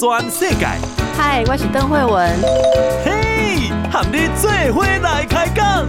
全世界。嗨，我是邓惠文。嘿，和你做伙来开讲。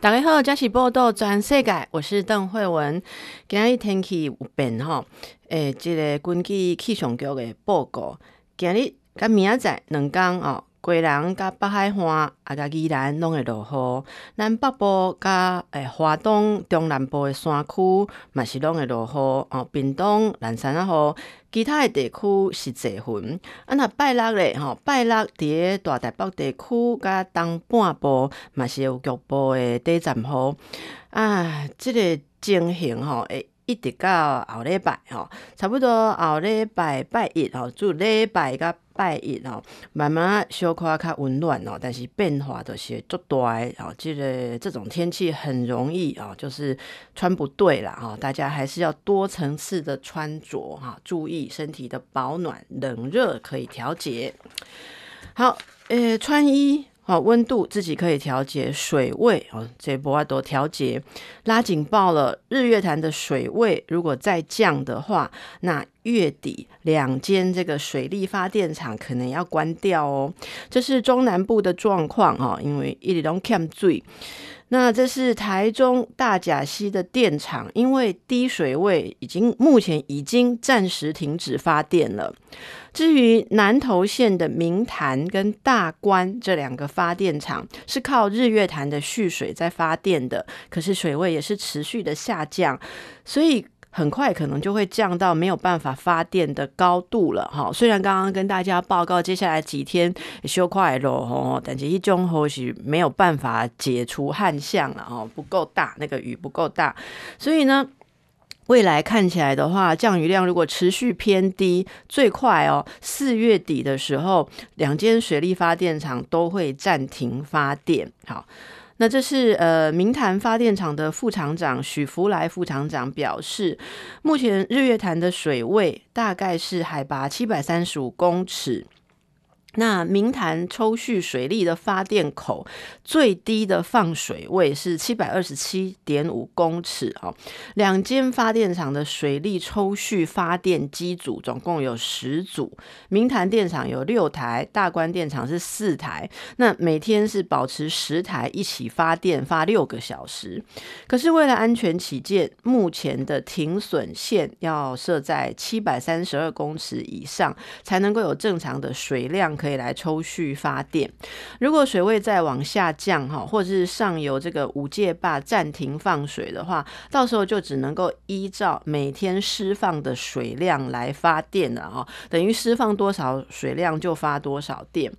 大家好，这是报道全世界，我是邓惠文。今日天气有变哈，诶，这个根据气象局的报告，今日甲明仔载两天哦。贵人甲北海岸啊，甲宜兰拢会落雨，南北部甲诶华东中南部的山区嘛是拢会落雨哦。屏东、南山啊，吼，其他的地区是济云。啊，那拜六咧吼，拜六伫大台北地区甲东半部嘛是有局部的短暂雨。啊，即个情形吼，会一直到后礼拜吼，差不多后礼拜拜一吼，就礼拜甲。拜一哦，慢慢小可较温暖哦，但是变化都是足大哦。这个这种天气很容易哦，就是穿不对了哦。大家还是要多层次的穿着哈，注意身体的保暖，冷热可以调节。好，诶，穿衣。哦，温度自己可以调节，水位哦，这波要多调节，拉警报了。日月潭的水位如果再降的话，那月底两间这个水力发电厂可能要关掉哦。这是中南部的状况哦，因为一直都欠水。那这是台中大甲溪的电厂，因为低水位，已经目前已经暂时停止发电了。至于南投县的明潭跟大关这两个发电厂，是靠日月潭的蓄水在发电的，可是水位也是持续的下降，所以。很快可能就会降到没有办法发电的高度了哈。虽然刚刚跟大家报告接下来几天修快了哦，但是一种或许没有办法解除旱象了哦，不够大，那个雨不够大，所以呢，未来看起来的话，降雨量如果持续偏低，最快哦，四月底的时候，两间水力发电厂都会暂停发电。好。那这是呃，明潭发电厂的副厂长许福来副厂长表示，目前日月潭的水位大概是海拔七百三十五公尺。那明潭抽蓄水力的发电口最低的放水位是七百二十七点五公尺哦。两间发电厂的水力抽蓄发电机组总共有十组，明潭电厂有六台，大关电厂是四台。那每天是保持十台一起发电，发六个小时。可是为了安全起见，目前的停损线要设在七百三十二公尺以上，才能够有正常的水量。可以来抽蓄发电。如果水位再往下降哈，或者是上游这个五界坝暂停放水的话，到时候就只能够依照每天释放的水量来发电了哈，等于释放多少水量就发多少电。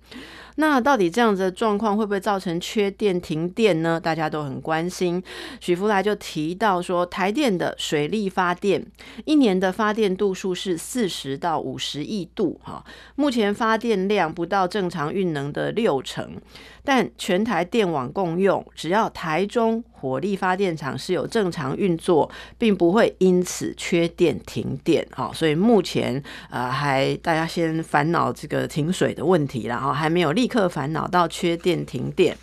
那到底这样子的状况会不会造成缺电停电呢？大家都很关心。许福来就提到说，台电的水力发电一年的发电度数是四十到五十亿度哈，目前发电量不到正常运能的六成。但全台电网共用，只要台中火力发电厂是有正常运作，并不会因此缺电停电。好，所以目前呃还大家先烦恼这个停水的问题，然后还没有立刻烦恼到缺电停电。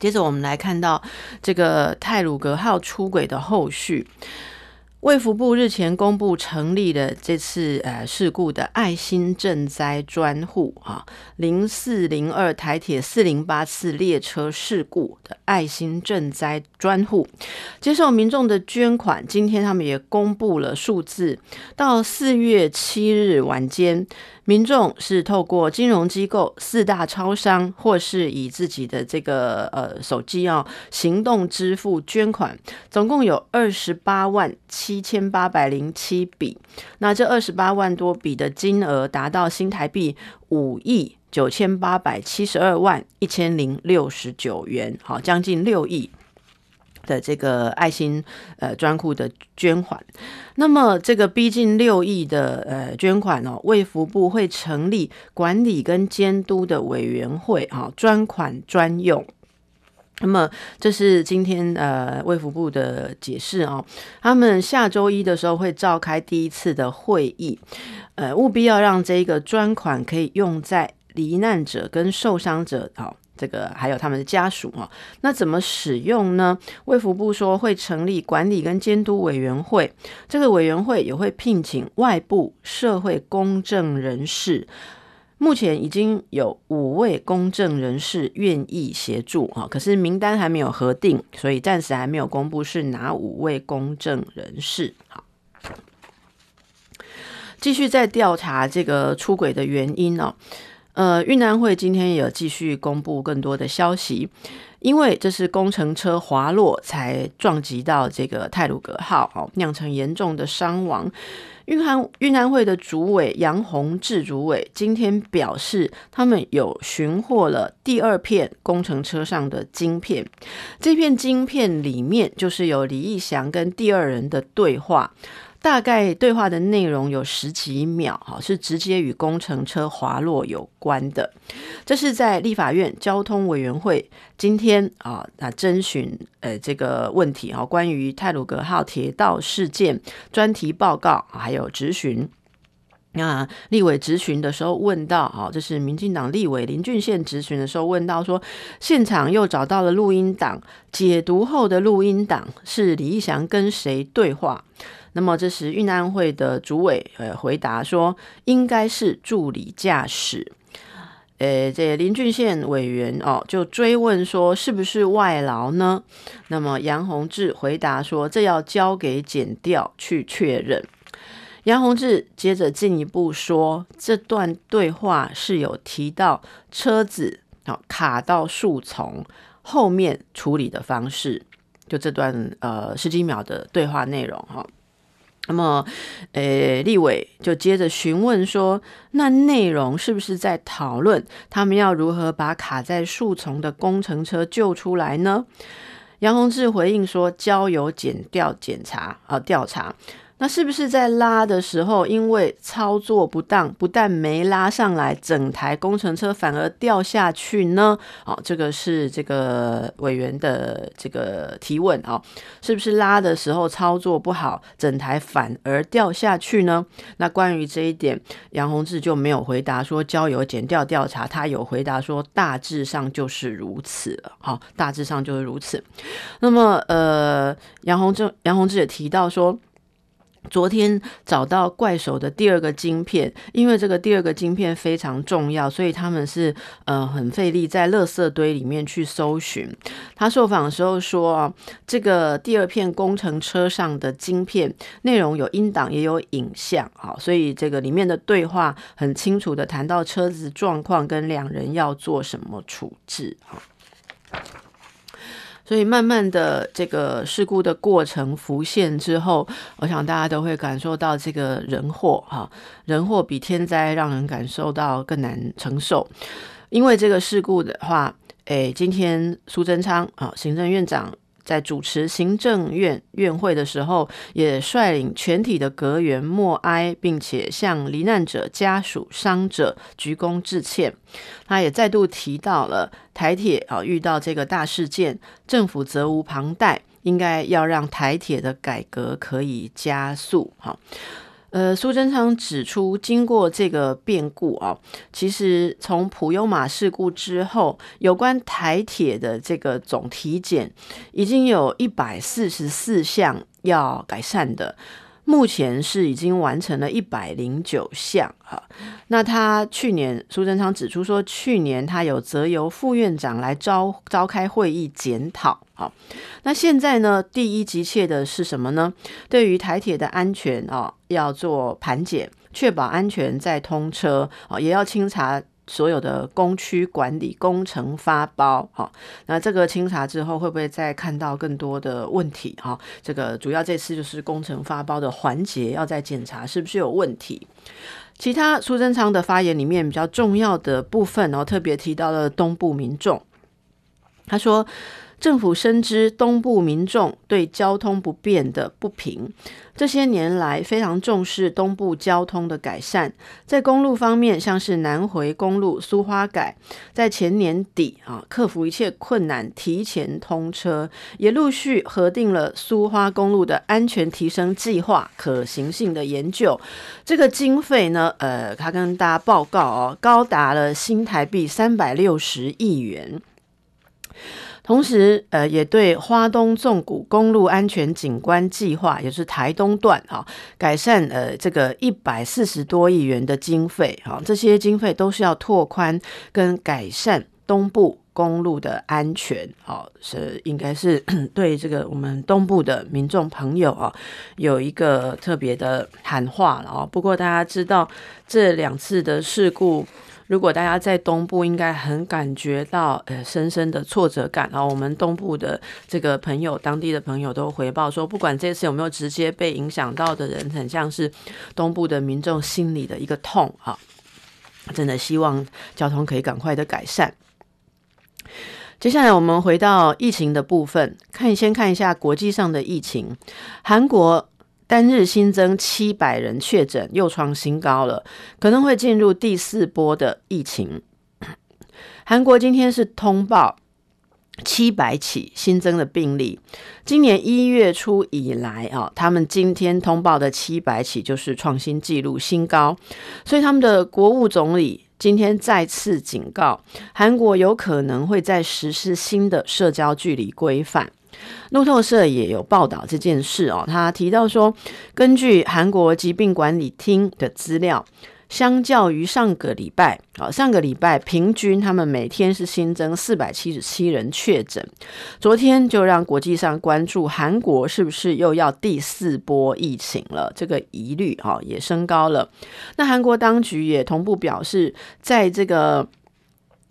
接着我们来看到这个泰鲁格号出轨的后续。卫福部日前公布成立了这次呃事故的爱心赈灾专户哈，零四零二台铁四零八次列车事故的爱心赈灾专户，接受民众的捐款。今天他们也公布了数字，到四月七日晚间。民众是透过金融机构、四大超商，或是以自己的这个呃手机啊行动支付捐款，总共有二十八万七千八百零七笔。那这二十八万多笔的金额达到新台币五亿九千八百七十二万一千零六十九元，好，将近六亿。的这个爱心呃专库的捐款，那么这个逼近六亿的呃捐款哦，卫福部会成立管理跟监督的委员会哈，专款专用。那么这是今天呃卫福部的解释哦，他们下周一的时候会召开第一次的会议，呃务必要让这个专款可以用在罹难者跟受伤者这个还有他们的家属哈。那怎么使用呢？卫福部说会成立管理跟监督委员会，这个委员会也会聘请外部社会公正人士。目前已经有五位公正人士愿意协助哈，可是名单还没有核定，所以暂时还没有公布是哪五位公正人士。好，继续在调查这个出轨的原因哦。呃，运安会今天也有继续公布更多的消息，因为这是工程车滑落才撞击到这个泰鲁格号，哦，酿成严重的伤亡。运安运安会的主委杨宏志主委今天表示，他们有寻获了第二片工程车上的晶片，这片晶片里面就是有李义祥跟第二人的对话。大概对话的内容有十几秒，哈，是直接与工程车滑落有关的。这是在立法院交通委员会今天啊，那征询呃这个问题哈，关于泰鲁格号铁道事件专题报告，还有质询。那立委质询的时候问到，哈，这是民进党立委林俊宪质询的时候问到说，现场又找到了录音档，解读后的录音档是李义祥跟谁对话？那么这时运安会的主委呃回答说，应该是助理驾驶。呃，这林俊宪委员哦就追问说，是不是外劳呢？那么杨洪志回答说，这要交给检调去确认。杨洪志接着进一步说，这段对话是有提到车子哦卡到树丛后面处理的方式，就这段呃十几秒的对话内容哈。那么，呃，立委就接着询问说：“那内容是不是在讨论他们要如何把卡在树丛的工程车救出来呢？”杨宏志回应说：“交由检调检查啊调查。”那是不是在拉的时候，因为操作不当，不但没拉上来，整台工程车反而掉下去呢？哦，这个是这个委员的这个提问啊，是不是拉的时候操作不好，整台反而掉下去呢？那关于这一点，杨宏志就没有回答说交由检调调查，他有回答说大致上就是如此了。好，大致上就是如此。那么，呃，杨宏志杨宏志也提到说。昨天找到怪手的第二个晶片，因为这个第二个晶片非常重要，所以他们是呃很费力在垃圾堆里面去搜寻。他受访的时候说，这个第二片工程车上的晶片内容有音档也有影像，好，所以这个里面的对话很清楚的谈到车子状况跟两人要做什么处置，好。所以慢慢的，这个事故的过程浮现之后，我想大家都会感受到这个人祸哈，人祸比天灾让人感受到更难承受。因为这个事故的话，诶，今天苏贞昌啊，行政院长。在主持行政院院会的时候，也率领全体的阁员默哀，并且向罹难者家属、伤者鞠躬致歉。他也再度提到了台铁啊，遇到这个大事件，政府责无旁贷，应该要让台铁的改革可以加速。哈。呃，苏贞昌指出，经过这个变故啊，其实从普悠马事故之后，有关台铁的这个总体检，已经有一百四十四项要改善的。目前是已经完成了一百零九项哈，那他去年苏贞昌指出说，去年他有责由副院长来召召开会议检讨。好，那现在呢，第一急切的是什么呢？对于台铁的安全啊，要做盘检，确保安全再通车啊，也要清查。所有的工区管理工程发包，哈，那这个清查之后会不会再看到更多的问题？哈，这个主要这次就是工程发包的环节要再检查是不是有问题。其他苏贞昌的发言里面比较重要的部分，然后特别提到了东部民众，他说。政府深知东部民众对交通不便的不平，这些年来非常重视东部交通的改善。在公路方面，像是南回公路苏花改，在前年底啊，克服一切困难，提前通车，也陆续核定了苏花公路的安全提升计划可行性的研究。这个经费呢，呃，他跟大家报告哦，高达了新台币三百六十亿元。同时，呃，也对花东纵谷公路安全景观计划，也就是台东段啊，改善呃这个一百四十多亿元的经费啊，这些经费都是要拓宽跟改善东部公路的安全，好，是应该是 对这个我们东部的民众朋友啊，有一个特别的喊话了啊。不过大家知道这两次的事故。如果大家在东部，应该很感觉到呃深深的挫折感啊。我们东部的这个朋友，当地的朋友都回报说，不管这次有没有直接被影响到的人，很像是东部的民众心里的一个痛啊。真的希望交通可以赶快的改善。接下来我们回到疫情的部分，看先看一下国际上的疫情，韩国。单日新增七百人确诊，又创新高了，可能会进入第四波的疫情。韩国今天是通报七百起新增的病例，今年一月初以来啊，他们今天通报的七百起就是创新纪录新高，所以他们的国务总理今天再次警告，韩国有可能会在实施新的社交距离规范。路透社也有报道这件事哦，他提到说，根据韩国疾病管理厅的资料，相较于上个礼拜，啊，上个礼拜平均他们每天是新增四百七十七人确诊，昨天就让国际上关注韩国是不是又要第四波疫情了，这个疑虑啊也升高了。那韩国当局也同步表示，在这个。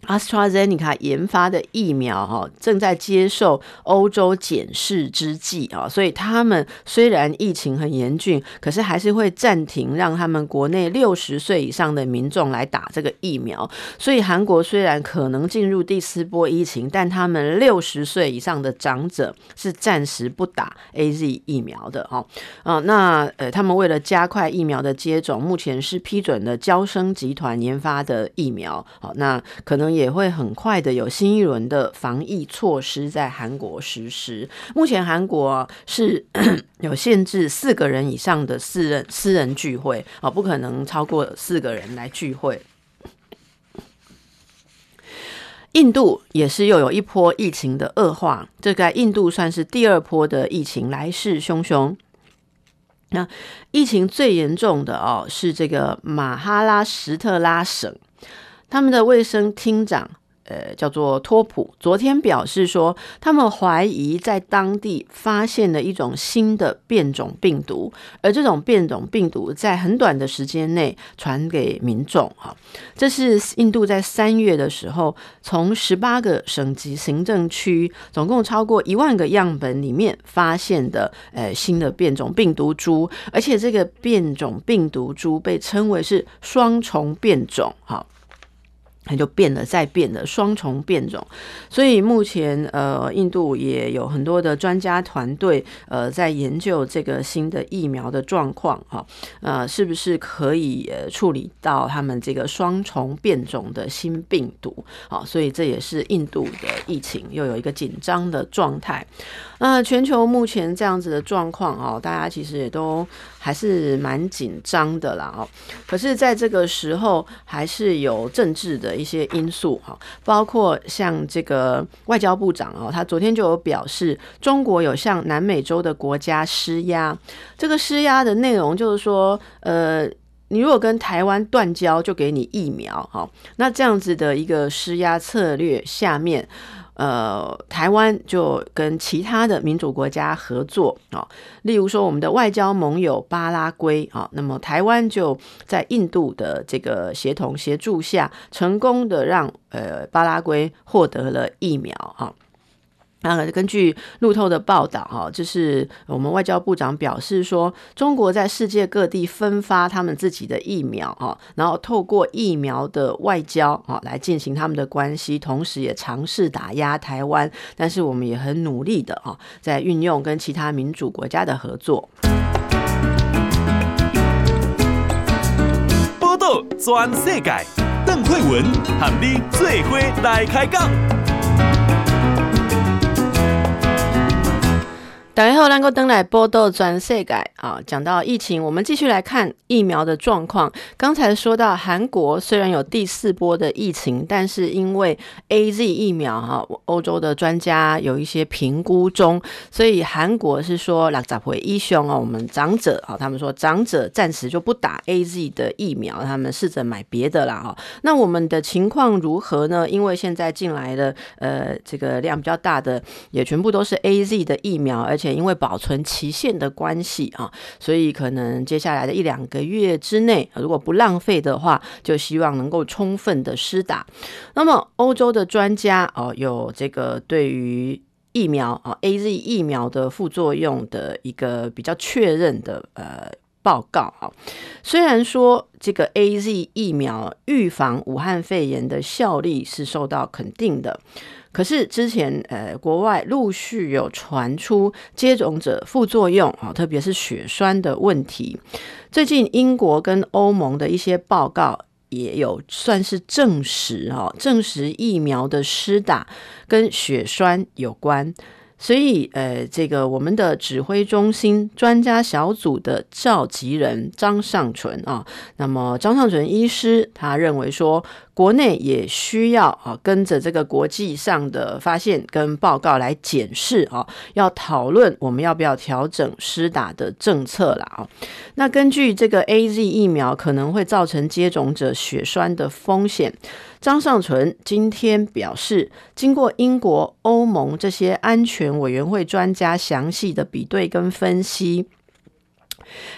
AstraZeneca 研发的疫苗哈，正在接受欧洲检视之际啊，所以他们虽然疫情很严峻，可是还是会暂停让他们国内六十岁以上的民众来打这个疫苗。所以韩国虽然可能进入第四波疫情，但他们六十岁以上的长者是暂时不打 AZ 疫苗的哈。啊，那呃，他们为了加快疫苗的接种，目前是批准了娇生集团研发的疫苗。好，那可能。也会很快的有新一轮的防疫措施在韩国实施。目前韩国是 有限制四个人以上的私人私人聚会啊，不可能超过四个人来聚会。印度也是又有一波疫情的恶化，这个印度算是第二波的疫情来势汹汹。那疫情最严重的哦是这个马哈拉什特拉省。他们的卫生厅长，呃，叫做托普，昨天表示说，他们怀疑在当地发现了一种新的变种病毒，而这种变种病毒在很短的时间内传给民众。哈，这是印度在三月的时候，从十八个省级行政区，总共超过一万个样本里面发现的，呃，新的变种病毒株，而且这个变种病毒株被称为是双重变种。哈。它就变了，再变了，双重变种。所以目前，呃，印度也有很多的专家团队，呃，在研究这个新的疫苗的状况，哈，呃，是不是可以呃处理到他们这个双重变种的新病毒？好，所以这也是印度的疫情又有一个紧张的状态。那全球目前这样子的状况，哦，大家其实也都。还是蛮紧张的啦，哦，可是在这个时候，还是有政治的一些因素哈，包括像这个外交部长哦，他昨天就有表示，中国有向南美洲的国家施压，这个施压的内容就是说，呃，你如果跟台湾断交，就给你疫苗，哈，那这样子的一个施压策略下面。呃，台湾就跟其他的民主国家合作啊，例如说我们的外交盟友巴拉圭啊，那么台湾就在印度的这个协同协助下，成功的让呃巴拉圭获得了疫苗啊。啊，根据路透的报道，哈，就是我们外交部长表示说，中国在世界各地分发他们自己的疫苗，哈，然后透过疫苗的外交，哈，来进行他们的关系，同时也尝试打压台湾，但是我们也很努力的，哈，在运用跟其他民主国家的合作。波道全世界，邓惠文喊你做伙来开讲。大家好，能够登来报道全世改啊！讲到疫情，我们继续来看疫苗的状况。刚才说到韩国虽然有第四波的疫情，但是因为 AZ 疫苗哈，欧洲的专家有一些评估中，所以韩国是说六十岁以上哦，我们长者啊，他们说长者暂时就不打 AZ 的疫苗，他们试着买别的啦哈。那我们的情况如何呢？因为现在进来的呃这个量比较大的，也全部都是 AZ 的疫苗，而且因为保存期限的关系啊，所以可能接下来的一两个月之内，如果不浪费的话，就希望能够充分的施打。那么欧洲的专家哦，有这个对于疫苗啊 AZ 疫苗的副作用的一个比较确认的呃报告啊。虽然说这个 AZ 疫苗预防武汉肺炎的效力是受到肯定的。可是之前，呃，国外陆续有传出接种者副作用啊，特别是血栓的问题。最近英国跟欧盟的一些报告也有算是证实哈，证实疫苗的施打跟血栓有关。所以，呃，这个我们的指挥中心专家小组的召集人张尚淳啊，那么张尚淳医师他认为说，国内也需要啊跟着这个国际上的发现跟报告来检视啊，要讨论我们要不要调整施打的政策了啊。那根据这个 AZ 疫苗可能会造成接种者血栓的风险。张尚存今天表示，经过英国、欧盟这些安全委员会专家详细的比对跟分析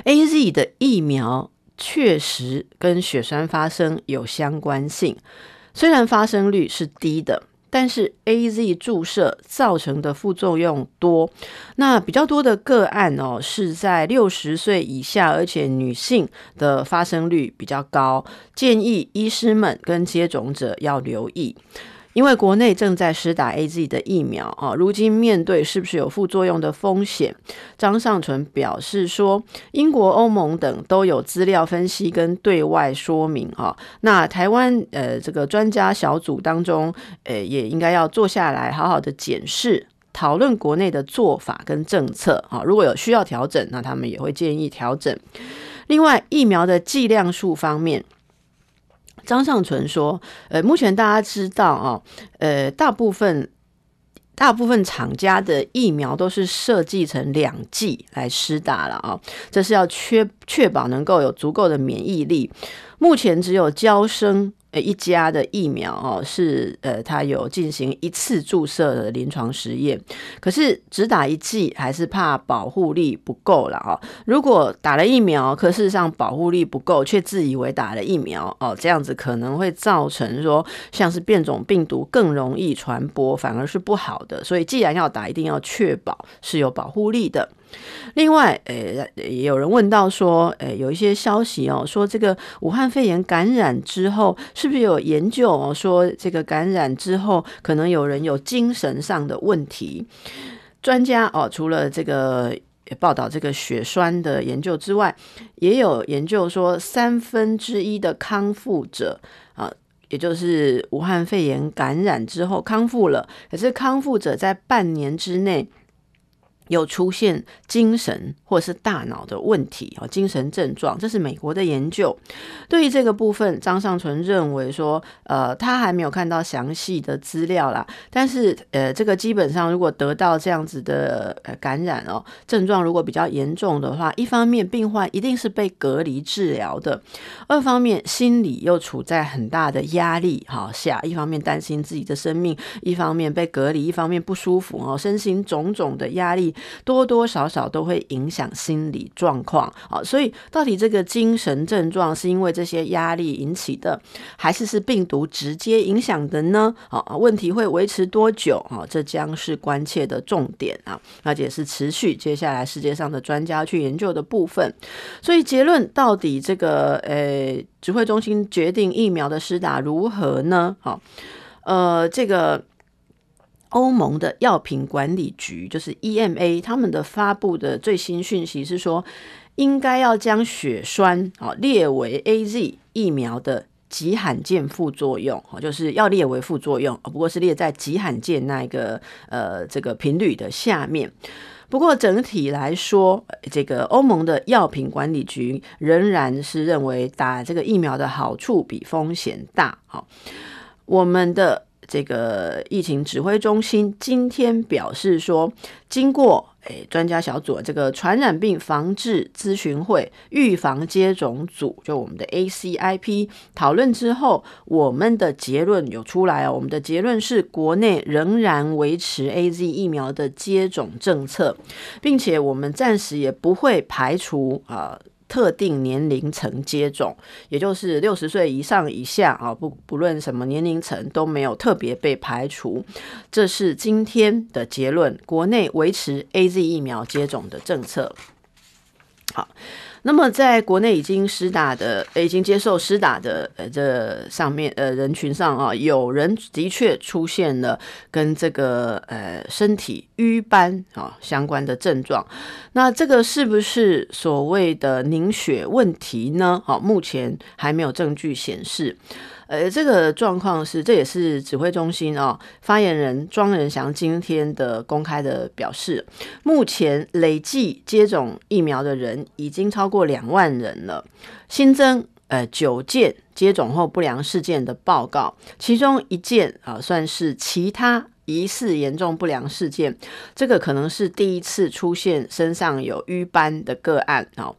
，AZ 的疫苗确实跟血栓发生有相关性，虽然发生率是低的。但是 AZ 注射造成的副作用多，那比较多的个案哦，是在六十岁以下，而且女性的发生率比较高，建议医师们跟接种者要留意。因为国内正在施打 AZ 的疫苗啊，如今面对是不是有副作用的风险，张尚淳表示说，英国、欧盟等都有资料分析跟对外说明啊。那台湾呃这个专家小组当中，呃也应该要坐下来好好的检视讨论国内的做法跟政策啊。如果有需要调整，那他们也会建议调整。另外，疫苗的剂量数方面。张尚存说：“呃，目前大家知道哦，呃，大部分大部分厂家的疫苗都是设计成两剂来施打了啊，这是要确确保能够有足够的免疫力。目前只有娇生。”呃，一家的疫苗哦，是呃，它有进行一次注射的临床实验，可是只打一剂还是怕保护力不够了哦。如果打了疫苗，可事实上保护力不够，却自以为打了疫苗哦，这样子可能会造成说像是变种病毒更容易传播，反而是不好的。所以既然要打，一定要确保是有保护力的。另外，呃，有人问到说，呃，有一些消息哦，说这个武汉肺炎感染之后，是不是有研究哦，说这个感染之后可能有人有精神上的问题？专家哦，除了这个报道这个血栓的研究之外，也有研究说，三分之一的康复者啊，也就是武汉肺炎感染之后康复了，可是康复者在半年之内。有出现精神或是大脑的问题哦，精神症状，这是美国的研究。对于这个部分，张尚淳认为说，呃，他还没有看到详细的资料啦。但是，呃，这个基本上如果得到这样子的呃感染哦，症状如果比较严重的话，一方面病患一定是被隔离治疗的，二方面心理又处在很大的压力哈下，一方面担心自己的生命，一方面被隔离，一方面不舒服哦，身心种种的压力。多多少少都会影响心理状况啊，所以到底这个精神症状是因为这些压力引起的，还是是病毒直接影响的呢？啊，问题会维持多久啊？这将是关切的重点啊，而且是持续接下来世界上的专家去研究的部分。所以结论到底这个呃，指挥中心决定疫苗的施打如何呢？好，呃，这个。欧盟的药品管理局就是 EMA，他们的发布的最新讯息是说，应该要将血栓啊列为 AZ 疫苗的极罕见副作用，就是要列为副作用，不过是列在极罕见那一个呃这个频率的下面。不过整体来说，这个欧盟的药品管理局仍然是认为打这个疫苗的好处比风险大。好，我们的。这个疫情指挥中心今天表示说，经过诶专家小组这个传染病防治咨询会预防接种组，就我们的 ACIP 讨论之后，我们的结论有出来哦。我们的结论是，国内仍然维持 AZ 疫苗的接种政策，并且我们暂时也不会排除啊。特定年龄层接种，也就是六十岁以上以下啊，不不论什么年龄层都没有特别被排除。这是今天的结论，国内维持 AZ 疫苗接种的政策。好。那么，在国内已经施打的、已经接受施打的呃，这上面呃人群上啊，有人的确出现了跟这个呃身体瘀斑啊相关的症状。那这个是不是所谓的凝血问题呢？好，目前还没有证据显示。呃，这个状况是，这也是指挥中心、哦、发言人庄人祥今天的公开的表示。目前累计接种疫苗的人已经超过两万人了，新增呃九件接种后不良事件的报告，其中一件啊算是其他疑似严重不良事件，这个可能是第一次出现身上有瘀斑的个案、哦。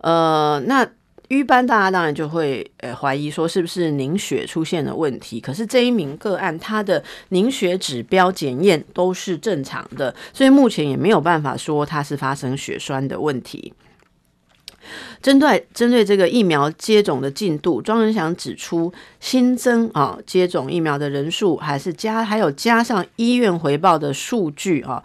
呃，那。瘀斑，大家当然就会呃怀疑说是不是凝血出现了问题。可是这一名个案，他的凝血指标检验都是正常的，所以目前也没有办法说他是发生血栓的问题。针对针对这个疫苗接种的进度，庄仁祥指出，新增啊接种疫苗的人数，还是加还有加上医院回报的数据啊，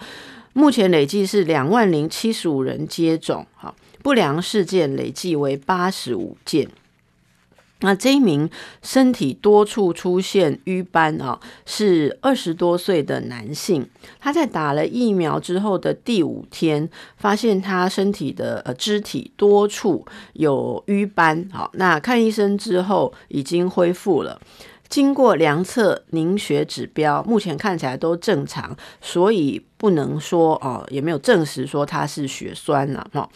目前累计是两万零七十五人接种，好。不良事件累计为八十五件。那这一名身体多处出现瘀斑啊，是二十多岁的男性。他在打了疫苗之后的第五天，发现他身体的呃肢体多处有瘀斑。好，那看医生之后已经恢复了。经过量测凝血指标，目前看起来都正常，所以不能说哦，也没有证实说他是血栓了哈。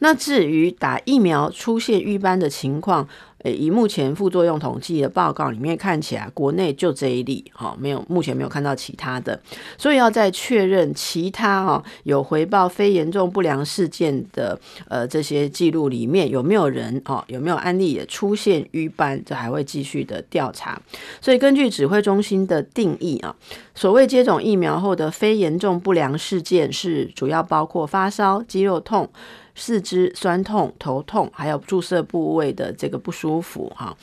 那至于打疫苗出现瘀斑的情况，以目前副作用统计的报告里面看起来，国内就这一例，哈，没有目前没有看到其他的，所以要再确认其他哈有回报非严重不良事件的呃这些记录里面有没有人哦，有没有案例也出现瘀斑，这还会继续的调查。所以根据指挥中心的定义啊，所谓接种疫苗后的非严重不良事件是主要包括发烧、肌肉痛。四肢酸痛、头痛，还有注射部位的这个不舒服哈。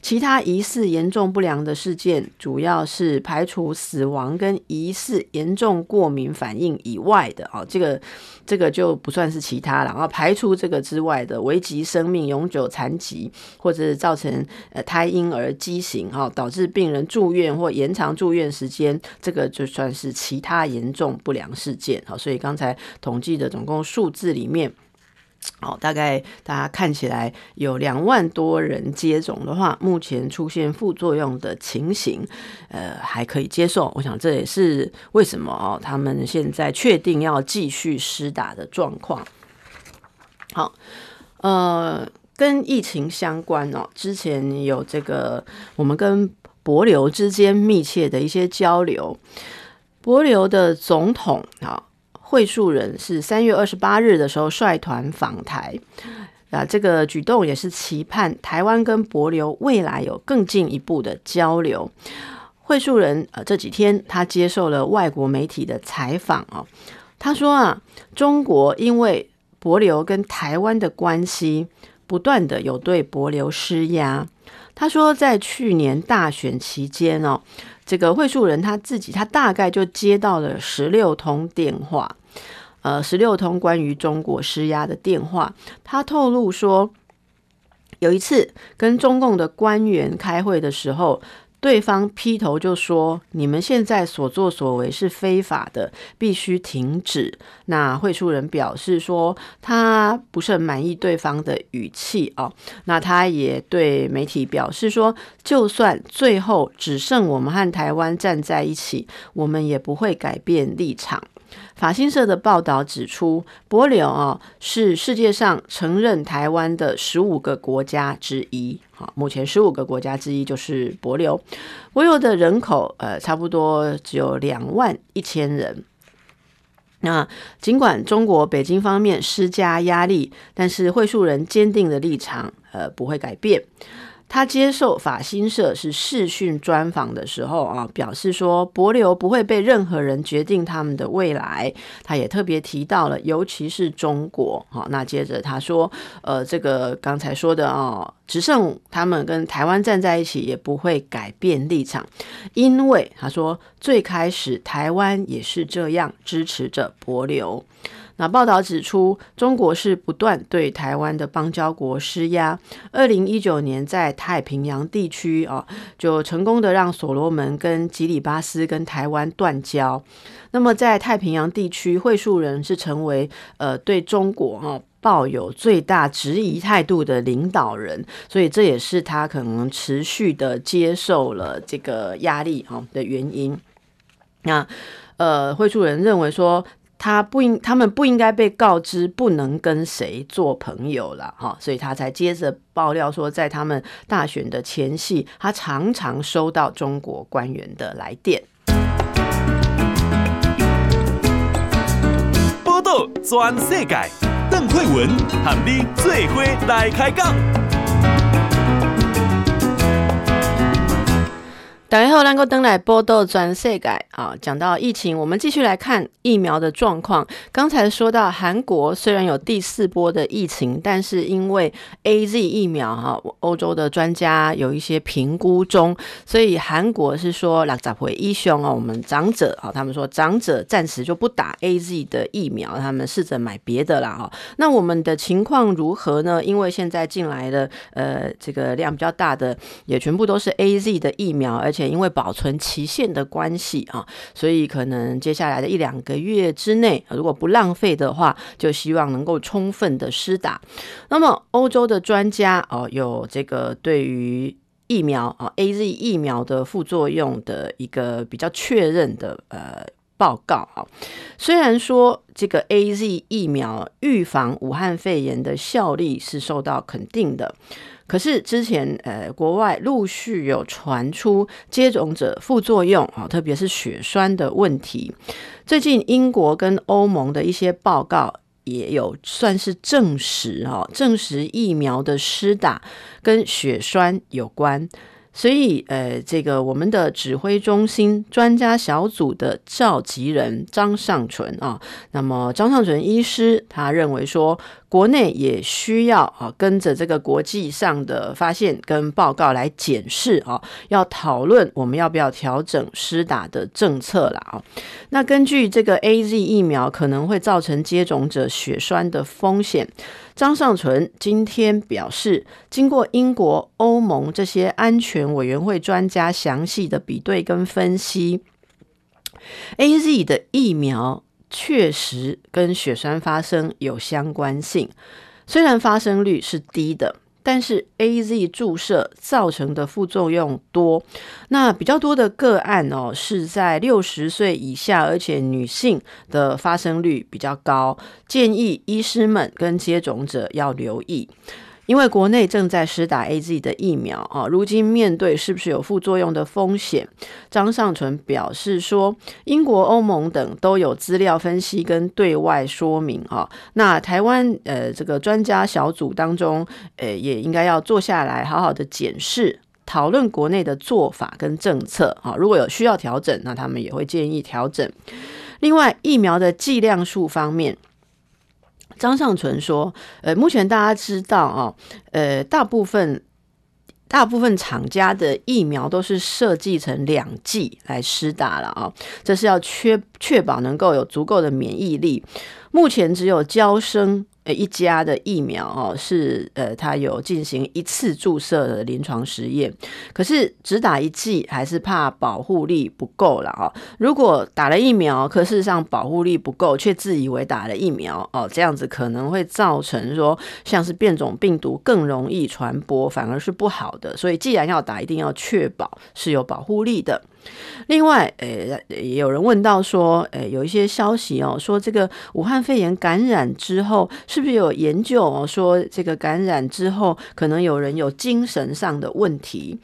其他疑似严重不良的事件，主要是排除死亡跟疑似严重过敏反应以外的啊，这个这个就不算是其他了。然后排除这个之外的危及生命、永久残疾，或者是造成呃胎婴儿畸形哈，导致病人住院或延长住院时间，这个就算是其他严重不良事件。好，所以刚才统计的总共数字里面。好，大概大家看起来有两万多人接种的话，目前出现副作用的情形，呃，还可以接受。我想这也是为什么哦，他们现在确定要继续施打的状况。好，呃，跟疫情相关哦，之前有这个我们跟博流之间密切的一些交流，博流的总统啊。会树人是三月二十八日的时候率团访台，啊，这个举动也是期盼台湾跟帛琉未来有更进一步的交流。会树人呃这几天他接受了外国媒体的采访哦，他说啊，中国因为帛琉跟台湾的关系，不断的有对帛琉施压。他说在去年大选期间哦，这个会树人他自己他大概就接到了十六通电话。呃，十六通关于中国施压的电话，他透露说，有一次跟中共的官员开会的时候，对方劈头就说：“你们现在所作所为是非法的，必须停止。”那会出人表示说，他不是很满意对方的语气哦。那他也对媒体表示说，就算最后只剩我们和台湾站在一起，我们也不会改变立场。法新社的报道指出，帛琉啊是世界上承认台湾的十五个国家之一。好，目前十五个国家之一就是帛琉。帛琉的人口呃差不多只有两万一千人。那尽管中国北京方面施加压力，但是惠恕仁坚定的立场呃不会改变。他接受法新社是视讯专访的时候啊，表示说博流不会被任何人决定他们的未来。他也特别提到了，尤其是中国。好，那接着他说，呃，这个刚才说的啊，只剩他们跟台湾站在一起，也不会改变立场，因为他说最开始台湾也是这样支持着博流。那报道指出，中国是不断对台湾的邦交国施压。二零一九年，在太平洋地区啊，就成功的让所罗门跟吉里巴斯跟台湾断交。那么，在太平洋地区，惠恕仁是成为呃对中国啊抱有最大质疑态度的领导人，所以这也是他可能持续的接受了这个压力啊的原因。那呃，惠恕仁认为说。他不应，他们不应该被告知不能跟谁做朋友了，哈，所以他才接着爆料说，在他们大选的前夕，他常常收到中国官员的来电。报道全世界，邓惠文喊你做伙来开讲。大家好，能够登来报道全世界啊！讲到疫情，我们继续来看疫苗的状况。刚才说到韩国虽然有第四波的疫情，但是因为 AZ 疫苗哈，欧洲的专家有一些评估中，所以韩国是说六十岁以上哦，我们长者啊，他们说长者暂时就不打 AZ 的疫苗，他们试着买别的啦哈。那我们的情况如何呢？因为现在进来的呃这个量比较大的，也全部都是 AZ 的疫苗，而且。因为保存期限的关系啊，所以可能接下来的一两个月之内，如果不浪费的话，就希望能够充分的施打。那么欧洲的专家哦，有这个对于疫苗啊 AZ 疫苗的副作用的一个比较确认的呃报告啊。虽然说这个 AZ 疫苗预防武汉肺炎的效力是受到肯定的。可是之前，呃，国外陆续有传出接种者副作用啊，特别是血栓的问题。最近英国跟欧盟的一些报告也有算是证实哈，证实疫苗的施打跟血栓有关。所以，呃，这个我们的指挥中心专家小组的召集人张尚淳啊，那么张尚淳医师他认为说。国内也需要啊，跟着这个国际上的发现跟报告来检视啊，要讨论我们要不要调整施打的政策了啊。那根据这个 AZ 疫苗可能会造成接种者血栓的风险，张尚存今天表示，经过英国、欧盟这些安全委员会专家详细的比对跟分析，AZ 的疫苗。确实跟血栓发生有相关性，虽然发生率是低的，但是 AZ 注射造成的副作用多。那比较多的个案哦，是在六十岁以下，而且女性的发生率比较高，建议医师们跟接种者要留意。因为国内正在施打 AZ 的疫苗啊，如今面对是不是有副作用的风险，张尚淳表示说，英国、欧盟等都有资料分析跟对外说明啊。那台湾呃这个专家小组当中，呃也应该要坐下来好好的检视、讨论国内的做法跟政策啊。如果有需要调整，那他们也会建议调整。另外，疫苗的剂量数方面。张尚存说：“呃，目前大家知道啊，呃，大部分大部分厂家的疫苗都是设计成两剂来施打了啊，这是要确确保能够有足够的免疫力。目前只有娇生。”呃，一家的疫苗哦，是呃，它有进行一次注射的临床实验，可是只打一剂还是怕保护力不够了哦。如果打了疫苗，可事实上保护力不够，却自以为打了疫苗哦，这样子可能会造成说像是变种病毒更容易传播，反而是不好的。所以既然要打，一定要确保是有保护力的。另外，诶，有人问到说，诶，有一些消息哦，说这个武汉肺炎感染之后，是不是有研究哦，说这个感染之后可能有人有精神上的问题？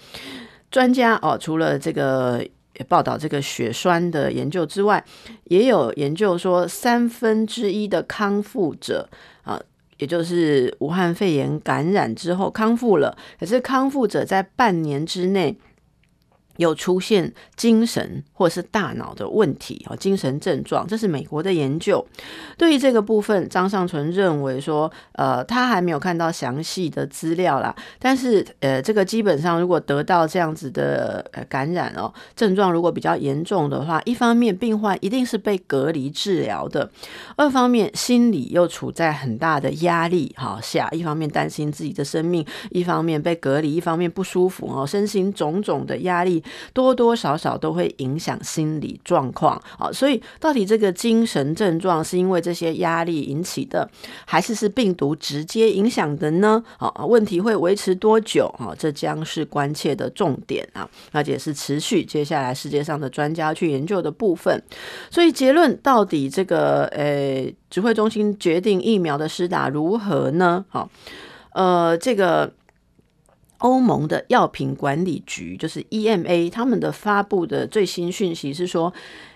专家哦，除了这个报道这个血栓的研究之外，也有研究说，三分之一的康复者啊，也就是武汉肺炎感染之后康复了，可是康复者在半年之内。有出现精神或是大脑的问题啊，精神症状，这是美国的研究。对于这个部分，张上淳认为说，呃，他还没有看到详细的资料啦。但是，呃，这个基本上如果得到这样子的感染哦，症状如果比较严重的话，一方面病患一定是被隔离治疗的，二方面心理又处在很大的压力哈下，一方面担心自己的生命，一方面被隔离，一方面不舒服哦，身心种种的压力。多多少少都会影响心理状况啊，所以到底这个精神症状是因为这些压力引起的，还是是病毒直接影响的呢？啊，问题会维持多久啊？这将是关切的重点啊，而且是持续接下来世界上的专家去研究的部分。所以结论到底这个呃，指挥中心决定疫苗的施打如何呢？好，呃，这个。欧盟的药品管理局就是 EMA，他们的发布的最新讯息是说，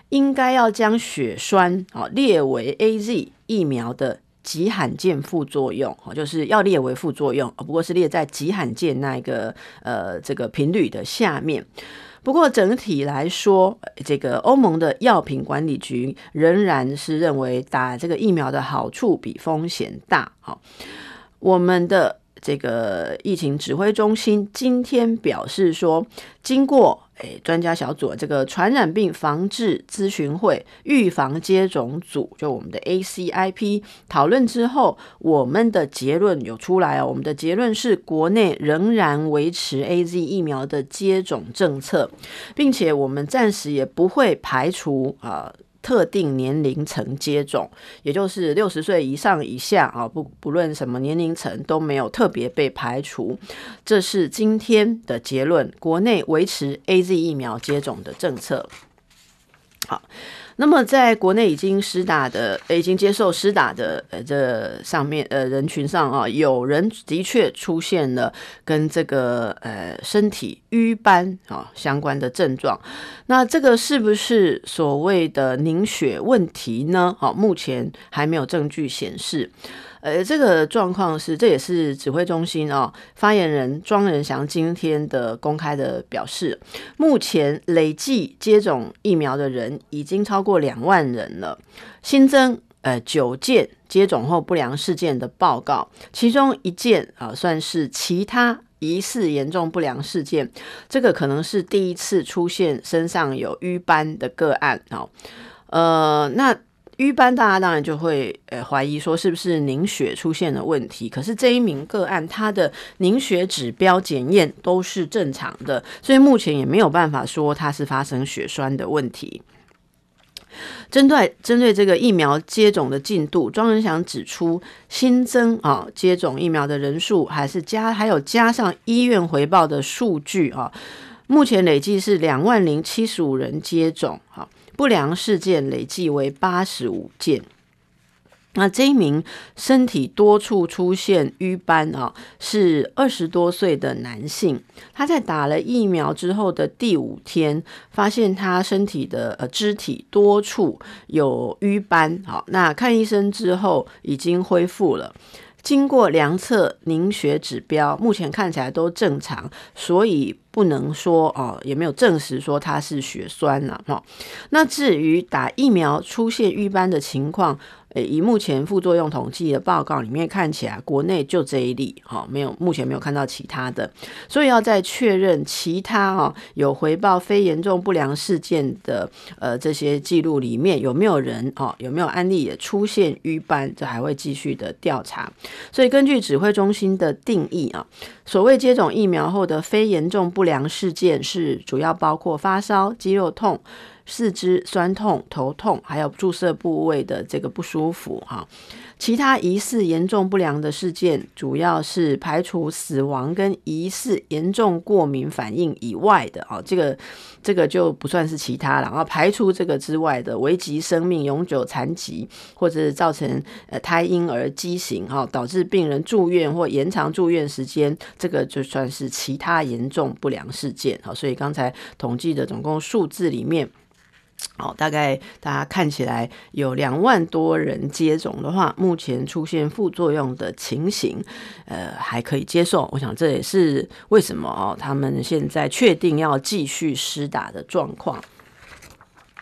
应该要将血栓啊列为 AZ 疫苗的极罕见副作用哦，就是要列为副作用，不过是列在极罕见那一个呃这个频率的下面。不过整体来说，这个欧盟的药品管理局仍然是认为打这个疫苗的好处比风险大。好，我们的。这个疫情指挥中心今天表示说，经过诶专家小组这个传染病防治咨询会预防接种组，就我们的 ACIP 讨论之后，我们的结论有出来哦。我们的结论是，国内仍然维持 AZ 疫苗的接种政策，并且我们暂时也不会排除啊。特定年龄层接种，也就是六十岁以上以下啊，不不论什么年龄层都没有特别被排除。这是今天的结论，国内维持 AZ 疫苗接种的政策。好。那么，在国内已经施打的、已经接受施打的呃，这上面呃人群上啊，有人的确出现了跟这个呃身体瘀斑啊相关的症状。那这个是不是所谓的凝血问题呢？好，目前还没有证据显示。呃，这个状况是，这也是指挥中心、哦、发言人庄人祥今天的公开的表示，目前累计接种疫苗的人已经超过两万人了，新增呃九件接种后不良事件的报告，其中一件啊算是其他疑似严重不良事件，这个可能是第一次出现身上有瘀斑的个案、哦，呃，那。瘀斑，大家当然就会呃怀疑说是不是凝血出现了问题。可是这一名个案，他的凝血指标检验都是正常的，所以目前也没有办法说他是发生血栓的问题。针对针对这个疫苗接种的进度，庄仁祥指出，新增啊接种疫苗的人数，还是加还有加上医院回报的数据啊，目前累计是两万零七十五人接种哈。不良事件累计为八十五件。那这一名身体多处出现瘀斑啊，是二十多岁的男性。他在打了疫苗之后的第五天，发现他身体的呃肢体多处有瘀斑。好，那看医生之后已经恢复了。经过量测凝血指标，目前看起来都正常，所以不能说哦，也没有证实说他是血栓了哈。那至于打疫苗出现瘀斑的情况，诶，以目前副作用统计的报告里面看起来，国内就这一例，哈，没有，目前没有看到其他的，所以要再确认其他哈有回报非严重不良事件的呃这些记录里面有没有人哦，有没有案例也出现瘀斑，这还会继续的调查。所以根据指挥中心的定义啊，所谓接种疫苗后的非严重不良事件是主要包括发烧、肌肉痛。四肢酸痛、头痛，还有注射部位的这个不舒服哈。其他疑似严重不良的事件，主要是排除死亡跟疑似严重过敏反应以外的啊，这个这个就不算是其他了。然后排除这个之外的危及生命、永久残疾，或者是造成呃胎婴儿畸形哈，导致病人住院或延长住院时间，这个就算是其他严重不良事件。好，所以刚才统计的总共数字里面。好，大概大家看起来有两万多人接种的话，目前出现副作用的情形，呃，还可以接受。我想这也是为什么哦，他们现在确定要继续施打的状况。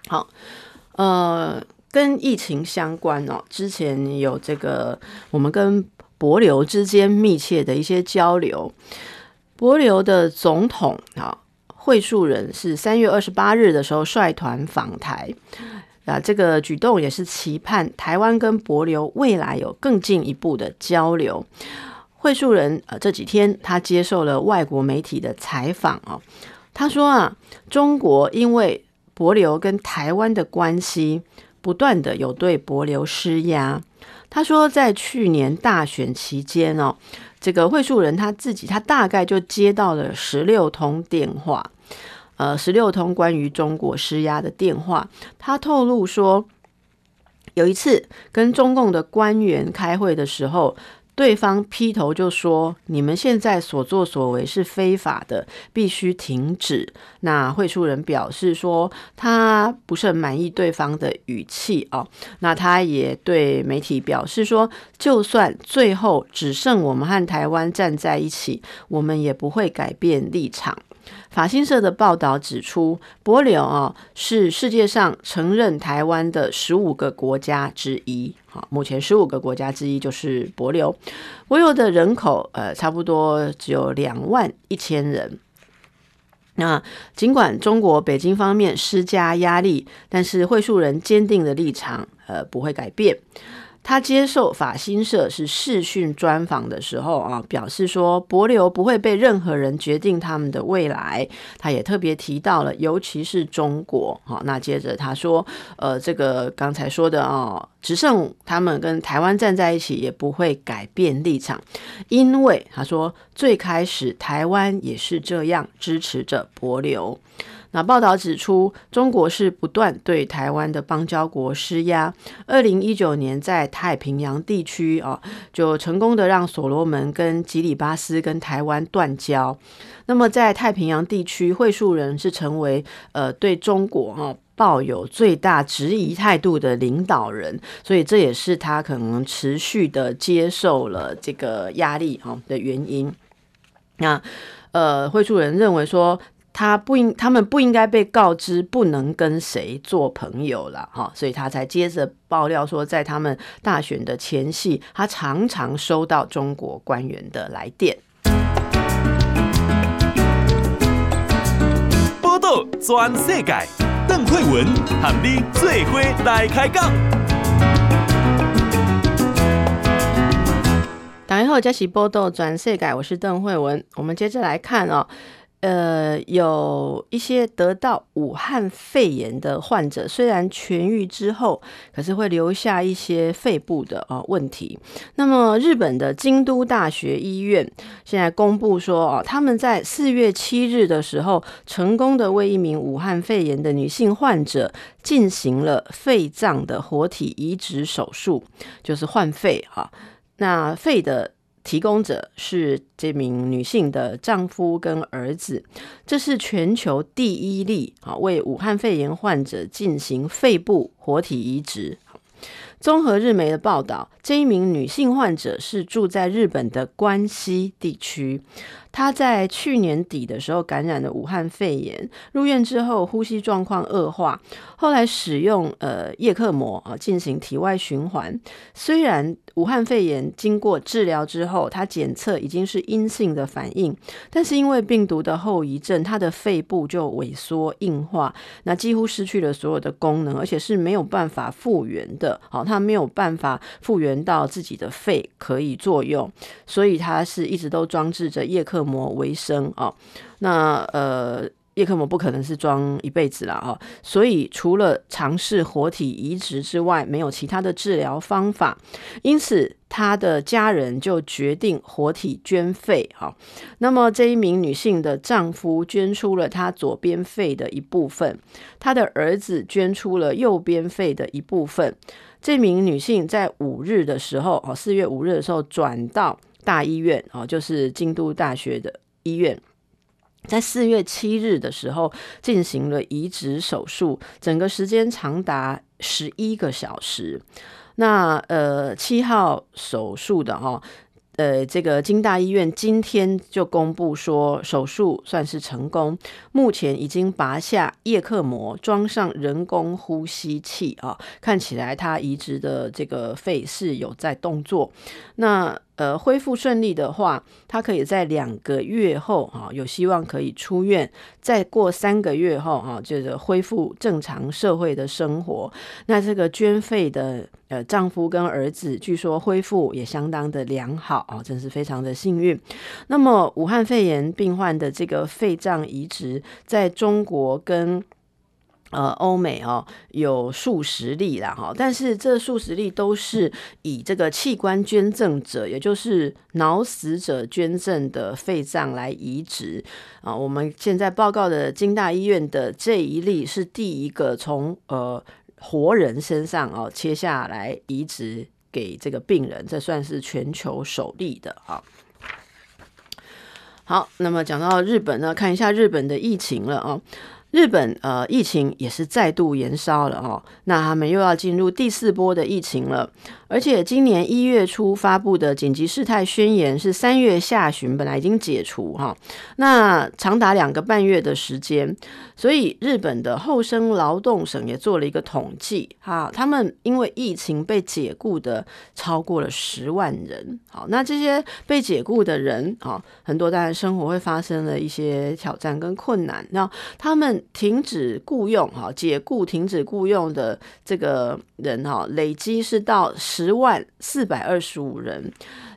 好，呃，跟疫情相关哦，之前有这个我们跟博流之间密切的一些交流，博流的总统啊。会树人是三月二十八日的时候率团访台，啊，这个举动也是期盼台湾跟博流未来有更进一步的交流。会树人呃这几天他接受了外国媒体的采访哦，他说啊，中国因为博流跟台湾的关系，不断的有对博流施压。他说在去年大选期间哦，这个会树人他自己他大概就接到了十六通电话。呃，十六通关于中国施压的电话，他透露说，有一次跟中共的官员开会的时候，对方劈头就说：“你们现在所作所为是非法的，必须停止。”那会树人表示说，他不是很满意对方的语气哦。那他也对媒体表示说，就算最后只剩我们和台湾站在一起，我们也不会改变立场。法新社的报道指出，帛琉啊是世界上承认台湾的十五个国家之一。好，目前十五个国家之一就是帛琉。帛琉的人口呃差不多只有两万一千人。那尽管中国北京方面施加压力，但是会树人坚定的立场呃不会改变。他接受法新社是视讯专访的时候啊，表示说博流不会被任何人决定他们的未来。他也特别提到了，尤其是中国。好，那接着他说，呃，这个刚才说的啊，只剩他们跟台湾站在一起，也不会改变立场，因为他说最开始台湾也是这样支持着博流。那报道指出，中国是不断对台湾的邦交国施压。二零一九年，在太平洋地区啊，就成功的让所罗门跟吉里巴斯跟台湾断交。那么，在太平洋地区，会树人是成为呃对中国哈抱有最大质疑态度的领导人，所以这也是他可能持续的接受了这个压力哈的原因。那呃，会树人认为说。他不应，他们不应该被告知不能跟谁做朋友了，哈，所以他才接着爆料说，在他们大选的前夕，他常常收到中国官员的来电。波道全世界，邓惠文和你最伙来开讲。大家好，这是波道全世界，我是邓惠文。我们接着来看哦。呃，有一些得到武汉肺炎的患者，虽然痊愈之后，可是会留下一些肺部的啊问题。那么，日本的京都大学医院现在公布说，哦，他们在四月七日的时候，成功的为一名武汉肺炎的女性患者进行了肺脏的活体移植手术，就是换肺哈。那肺的。提供者是这名女性的丈夫跟儿子，这是全球第一例啊，为武汉肺炎患者进行肺部活体移植。综合日媒的报道，这一名女性患者是住在日本的关西地区。他在去年底的时候感染了武汉肺炎，入院之后呼吸状况恶化，后来使用呃叶克膜啊进行体外循环。虽然武汉肺炎经过治疗之后，他检测已经是阴性的反应，但是因为病毒的后遗症，他的肺部就萎缩硬化，那几乎失去了所有的功能，而且是没有办法复原的。好，他没有办法复原到自己的肺可以作用，所以他是一直都装置着叶克膜为生啊，那呃，叶克膜不可能是装一辈子了哦，所以除了尝试活体移植之外，没有其他的治疗方法，因此她的家人就决定活体捐肺哦。那么这一名女性的丈夫捐出了她左边肺的一部分，她的儿子捐出了右边肺的一部分。这名女性在五日的时候，哦，四月五日的时候转到大医院，哦，就是京都大学的医院。在四月七日的时候进行了移植手术，整个时间长达十一个小时。那呃七号手术的、哦，呃这个京大医院今天就公布说手术算是成功，目前已经拔下叶克膜，装上人工呼吸器啊、看起来他移植的这个肺是有在动作。那呃，恢复顺利的话，他可以在两个月后哈、有希望可以出院。再过三个月后哈、哦，就是恢复正常社会的生活。那这个捐肺的呃丈夫跟儿子，据说恢复也相当的良好啊、真是非常的幸运。那么，武汉肺炎病患的这个肺脏移植，在中国跟呃，欧美哦，有数十例啦哈，但是这数十例都是以这个器官捐赠者，也就是脑死者捐赠的肺脏来移植啊。我们现在报告的京大医院的这一例是第一个从呃活人身上哦切下来移植给这个病人，这算是全球首例的哈。好，那么讲到日本呢，看一下日本的疫情了啊。日本呃疫情也是再度延烧了哦，那他们又要进入第四波的疫情了。而且今年一月初发布的紧急事态宣言是三月下旬本来已经解除哈，那长达两个半月的时间，所以日本的厚生劳动省也做了一个统计哈，他们因为疫情被解雇的超过了十万人，好，那这些被解雇的人啊，很多当然生活会发生了一些挑战跟困难，那他们停止雇佣哈，解雇停止雇佣的这个人哈，累积是到十十万四百二十五人。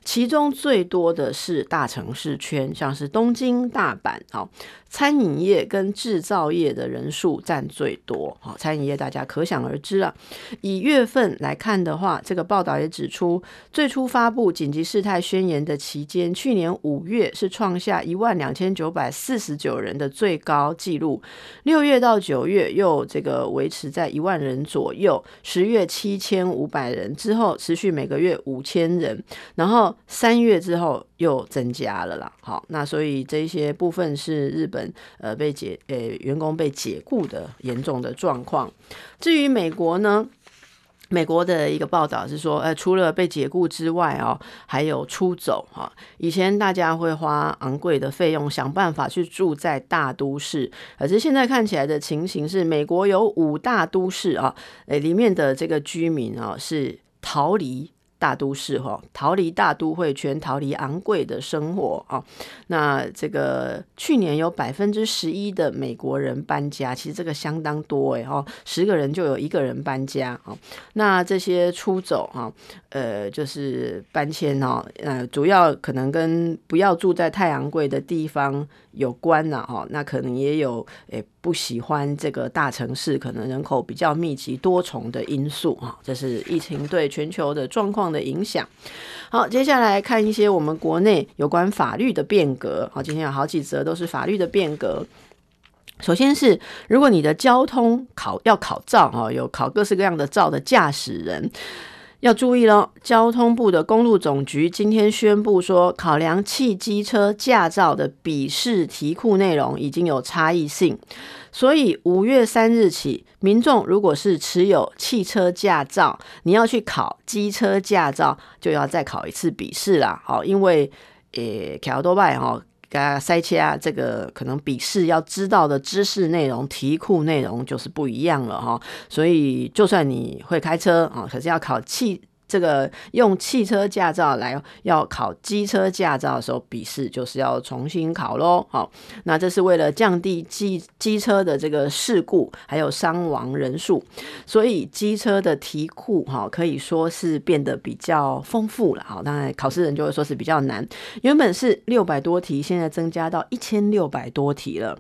其中最多的是大城市圈，像是东京、大阪，好，餐饮业跟制造业的人数占最多，好，餐饮业大家可想而知了。以月份来看的话，这个报道也指出，最初发布紧急事态宣言的期间，去年五月是创下一万两千九百四十九人的最高纪录，六月到九月又这个维持在一万人左右，十月七千五百人之后，持续每个月五千人，然后。三月之后又增加了啦，好，那所以这些部分是日本呃被解呃员工被解雇的严重的状况。至于美国呢，美国的一个报道是说，呃，除了被解雇之外哦，还有出走哈。以前大家会花昂贵的费用想办法去住在大都市，可是现在看起来的情形是，美国有五大都市啊，诶，里面的这个居民啊是逃离。大都市哈，逃离大都会圈，逃离昂贵的生活啊。那这个去年有百分之十一的美国人搬家，其实这个相当多哎哈，十个人就有一个人搬家啊。那这些出走哈，呃，就是搬迁哦，呃，主要可能跟不要住在太昂贵的地方有关呐哈。那可能也有诶。不喜欢这个大城市，可能人口比较密集、多重的因素啊，这是疫情对全球的状况的影响。好，接下来看一些我们国内有关法律的变革。好，今天有好几则都是法律的变革。首先是，如果你的交通考要考照啊，有考各式各样的照的驾驶人。要注意喽！交通部的公路总局今天宣布说，考量汽机车驾照的笔试题库内容已经有差异性，所以五月三日起，民众如果是持有汽车驾照，你要去考机车驾照，就要再考一次笔试啦。好，因为诶，考多拜哈。塞切啊，这个可能笔试要知道的知识内容、题库内容就是不一样了哈，所以就算你会开车啊，可是要考汽。这个用汽车驾照来要考机车驾照的时候，笔试就是要重新考喽。好，那这是为了降低机机车的这个事故还有伤亡人数，所以机车的题库哈可以说是变得比较丰富了。好，当然考试人就会说是比较难，原本是六百多题，现在增加到一千六百多题了。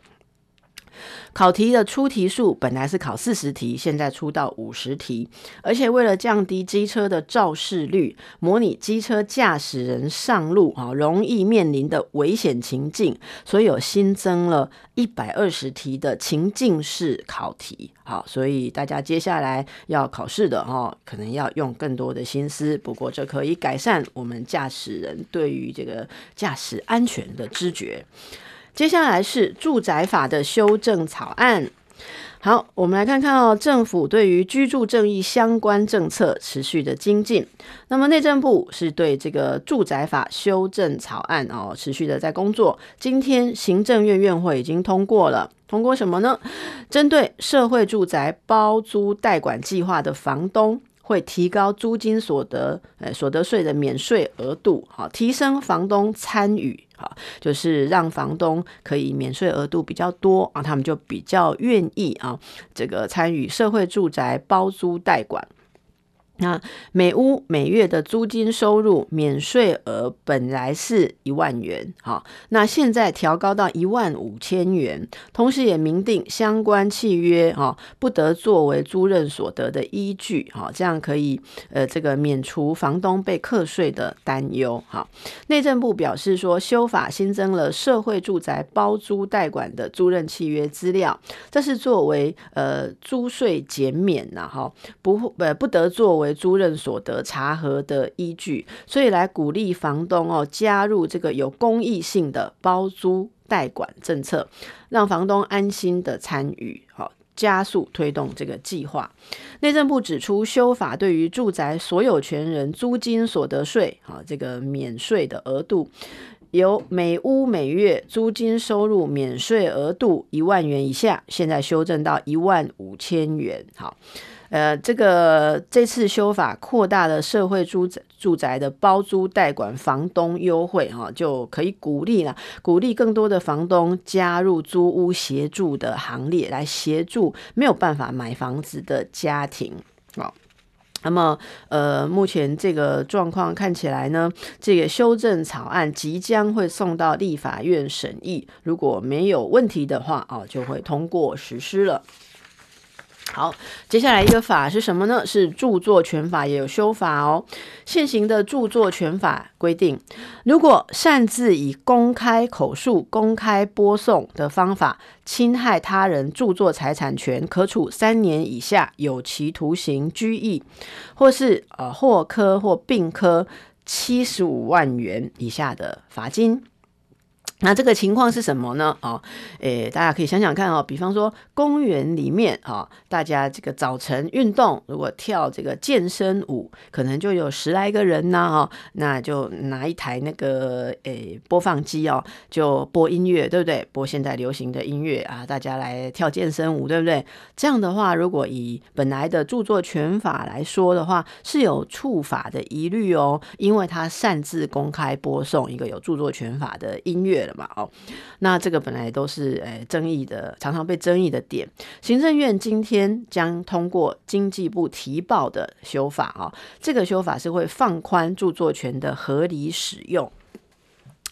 考题的出题数本来是考四十题，现在出到五十题，而且为了降低机车的肇事率，模拟机车驾驶人上路啊容易面临的危险情境，所以有新增了一百二十题的情境式考题。好，所以大家接下来要考试的哈，可能要用更多的心思。不过这可以改善我们驾驶人对于这个驾驶安全的知觉。接下来是住宅法的修正草案。好，我们来看看哦，政府对于居住正义相关政策持续的精进。那么内政部是对这个住宅法修正草案哦，持续的在工作。今天行政院院会已经通过了，通过什么呢？针对社会住宅包租代管计划的房东。会提高租金所得，呃，所得税的免税额度，好，提升房东参与，啊，就是让房东可以免税额度比较多啊，他们就比较愿意啊，这个参与社会住宅包租代管。那每屋每月的租金收入免税额本来是一万元，好，那现在调高到一万五千元，同时也明定相关契约，哈，不得作为租任所得的依据，哈，这样可以，呃，这个免除房东被课税的担忧，哈。内政部表示说，修法新增了社会住宅包租代管的租任契约资料，这是作为呃租税减免呐，哈，不呃不得作为。为租赁所得查核的依据，所以来鼓励房东哦加入这个有公益性的包租代管政策，让房东安心的参与，好加速推动这个计划。内政部指出，修法对于住宅所有权人租金所得税，好这个免税的额度，由每屋每月租金收入免税额度一万元以下，现在修正到一万五千元，好。呃，这个这次修法扩大了社会住宅住宅的包租代管房东优惠，哈，就可以鼓励了，鼓励更多的房东加入租屋协助的行列，来协助没有办法买房子的家庭。好，那么呃，目前这个状况看起来呢，这个修正草案即将会送到立法院审议，如果没有问题的话，哦，就会通过实施了。好，接下来一个法是什么呢？是著作权法也有修法哦。现行的著作权法规定，如果擅自以公开口述、公开播送的方法侵害他人著作财产权，可处三年以下有期徒刑、拘役，或是呃或科或并科七十五万元以下的罚金。那这个情况是什么呢？哦，诶，大家可以想想看哦，比方说公园里面啊，大家这个早晨运动，如果跳这个健身舞，可能就有十来个人呢，哦，那就拿一台那个诶播放机哦，就播音乐，对不对？播现在流行的音乐啊，大家来跳健身舞，对不对？这样的话，如果以本来的著作权法来说的话，是有触法的疑虑哦，因为他擅自公开播送一个有著作权法的音乐。嘛哦，那这个本来都是诶、争议的，常常被争议的点。行政院今天将通过经济部提报的修法哦，这个修法是会放宽著作权的合理使用。